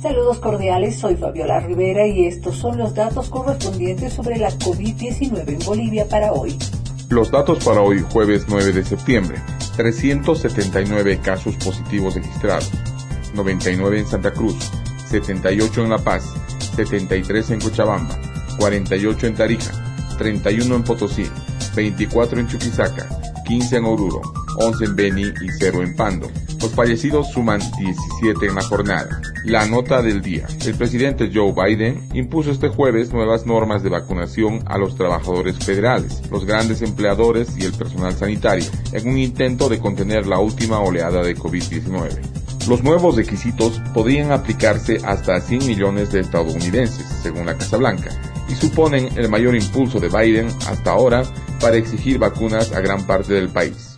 Saludos cordiales, soy Fabiola Rivera y estos son los datos correspondientes sobre la COVID-19 en Bolivia para hoy. Los datos para hoy, jueves 9 de septiembre. 379 casos positivos registrados, 99 en Santa Cruz, 78 en La Paz, 73 en Cochabamba, 48 en Tarija, 31 en Potosí, 24 en Chuquisaca, 15 en Oruro, 11 en Beni y 0 en Pando. Los fallecidos suman 17 en la jornada. La nota del día. El presidente Joe Biden impuso este jueves nuevas normas de vacunación a los trabajadores federales, los grandes empleadores y el personal sanitario, en un intento de contener la última oleada de COVID-19. Los nuevos requisitos podrían aplicarse hasta a 100 millones de estadounidenses, según la Casa Blanca, y suponen el mayor impulso de Biden hasta ahora para exigir vacunas a gran parte del país.